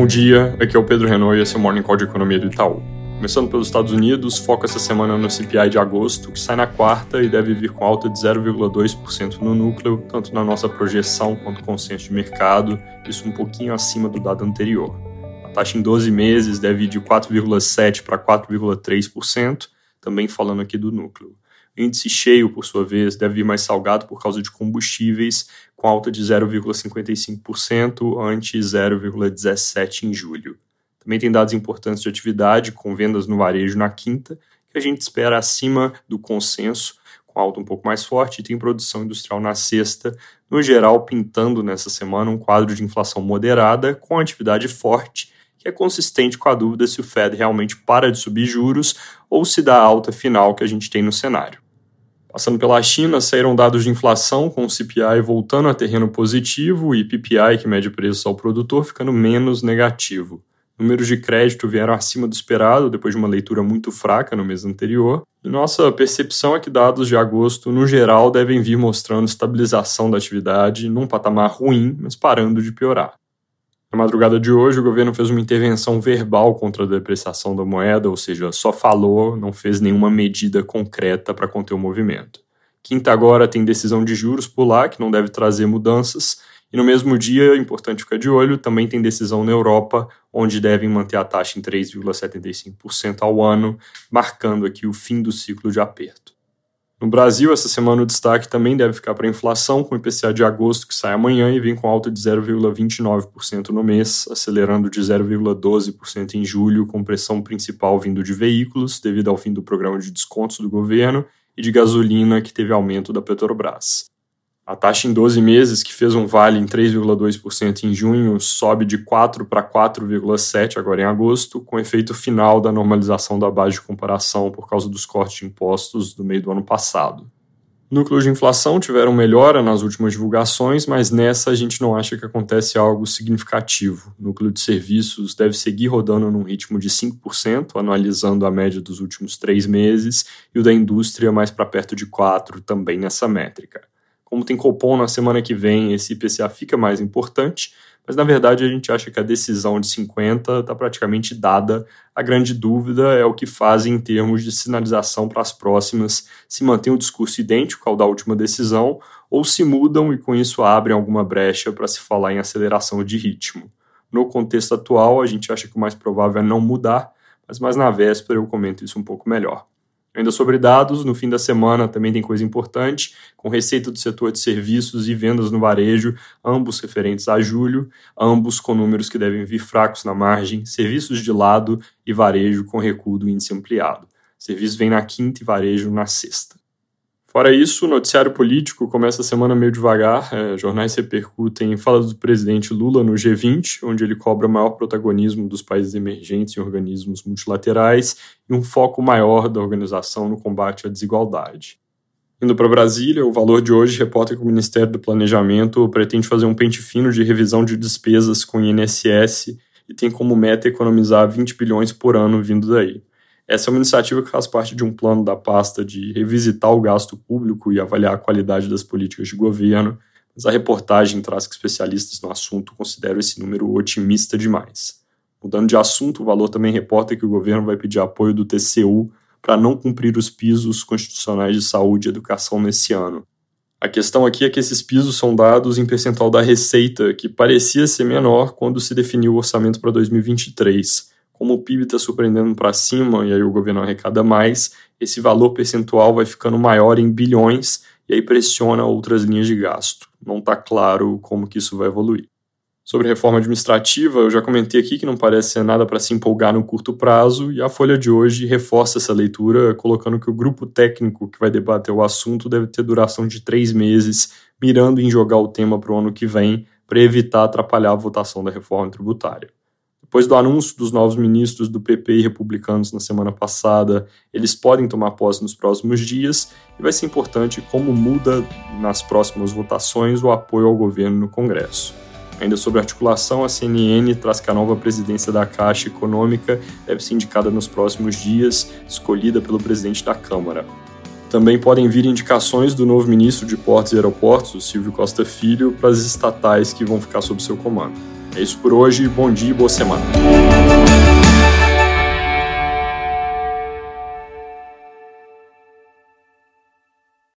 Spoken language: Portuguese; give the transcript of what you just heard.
Bom dia, aqui é o Pedro Renault e esse é o Morning Call de Economia do Itaú. Começando pelos Estados Unidos, foco essa semana no CPI de agosto, que sai na quarta e deve vir com alta de 0,2% no núcleo, tanto na nossa projeção quanto consenso de mercado, isso um pouquinho acima do dado anterior. A taxa em 12 meses deve ir de 4,7% para 4,3%, também falando aqui do núcleo. Índice cheio, por sua vez, deve vir mais salgado por causa de combustíveis, com alta de 0,55% ante 0,17% em julho. Também tem dados importantes de atividade, com vendas no varejo na quinta, que a gente espera acima do consenso, com alta um pouco mais forte, e tem produção industrial na sexta, no geral pintando nessa semana um quadro de inflação moderada com atividade forte, que é consistente com a dúvida se o Fed realmente para de subir juros ou se dá a alta final que a gente tem no cenário. Passando pela China, saíram dados de inflação, com o CPI voltando a terreno positivo e PPI, que mede preço ao produtor, ficando menos negativo. Números de crédito vieram acima do esperado, depois de uma leitura muito fraca no mês anterior. E nossa percepção é que dados de agosto, no geral, devem vir mostrando estabilização da atividade num patamar ruim, mas parando de piorar. Na madrugada de hoje, o governo fez uma intervenção verbal contra a depreciação da moeda, ou seja, só falou, não fez nenhuma medida concreta para conter o movimento. Quinta agora tem decisão de juros por lá, que não deve trazer mudanças, e no mesmo dia, importante ficar de olho, também tem decisão na Europa, onde devem manter a taxa em 3,75% ao ano, marcando aqui o fim do ciclo de aperto. No Brasil, essa semana o destaque também deve ficar para a inflação, com o IPCA de agosto que sai amanhã e vem com alta de 0,29% no mês, acelerando de 0,12% em julho, com pressão principal vindo de veículos, devido ao fim do programa de descontos do governo, e de gasolina, que teve aumento da Petrobras. A taxa em 12 meses, que fez um vale em 3,2% em junho, sobe de 4 para 4,7 agora em agosto, com efeito final da normalização da base de comparação por causa dos cortes de impostos do meio do ano passado. Núcleos de inflação tiveram melhora nas últimas divulgações, mas nessa a gente não acha que acontece algo significativo. Núcleo de serviços deve seguir rodando num ritmo de 5%, anualizando a média dos últimos três meses, e o da indústria mais para perto de 4%, também nessa métrica. Como tem Copom na semana que vem, esse IPCA fica mais importante, mas na verdade a gente acha que a decisão de 50 está praticamente dada. A grande dúvida é o que fazem em termos de sinalização para as próximas, se mantém o discurso idêntico ao da última decisão ou se mudam e com isso abrem alguma brecha para se falar em aceleração de ritmo. No contexto atual, a gente acha que o mais provável é não mudar, mas mais na véspera eu comento isso um pouco melhor. Ainda sobre dados, no fim da semana também tem coisa importante, com receita do setor de serviços e vendas no varejo, ambos referentes a julho, ambos com números que devem vir fracos na margem, serviços de lado e varejo com recuo do índice ampliado. Serviços vem na quinta e varejo na sexta. Fora isso, o noticiário político começa a semana meio devagar. É, jornais repercutem fala do presidente Lula no G20, onde ele cobra maior protagonismo dos países emergentes em organismos multilaterais e um foco maior da organização no combate à desigualdade. Indo para Brasília, o valor de hoje reporta que o Ministério do Planejamento pretende fazer um pente fino de revisão de despesas com o INSS e tem como meta economizar 20 bilhões por ano vindo daí. Essa é uma iniciativa que faz parte de um plano da pasta de revisitar o gasto público e avaliar a qualidade das políticas de governo, mas a reportagem traz que especialistas no assunto consideram esse número otimista demais. Mudando de assunto, o valor também reporta que o governo vai pedir apoio do TCU para não cumprir os pisos constitucionais de saúde e educação nesse ano. A questão aqui é que esses pisos são dados em percentual da receita, que parecia ser menor quando se definiu o orçamento para 2023 como o PIB está surpreendendo para cima e aí o governo arrecada mais, esse valor percentual vai ficando maior em bilhões e aí pressiona outras linhas de gasto. Não está claro como que isso vai evoluir. Sobre reforma administrativa, eu já comentei aqui que não parece ser nada para se empolgar no curto prazo, e a Folha de hoje reforça essa leitura, colocando que o grupo técnico que vai debater o assunto deve ter duração de três meses, mirando em jogar o tema para o ano que vem, para evitar atrapalhar a votação da reforma tributária. Depois do anúncio dos novos ministros do PP e republicanos na semana passada, eles podem tomar posse nos próximos dias e vai ser importante como muda nas próximas votações o apoio ao governo no Congresso. Ainda sobre articulação, a CNN traz que a nova presidência da Caixa Econômica deve ser indicada nos próximos dias, escolhida pelo presidente da Câmara. Também podem vir indicações do novo ministro de Portos e Aeroportos, Silvio Costa Filho, para as estatais que vão ficar sob seu comando. É isso por hoje, bom dia e boa semana.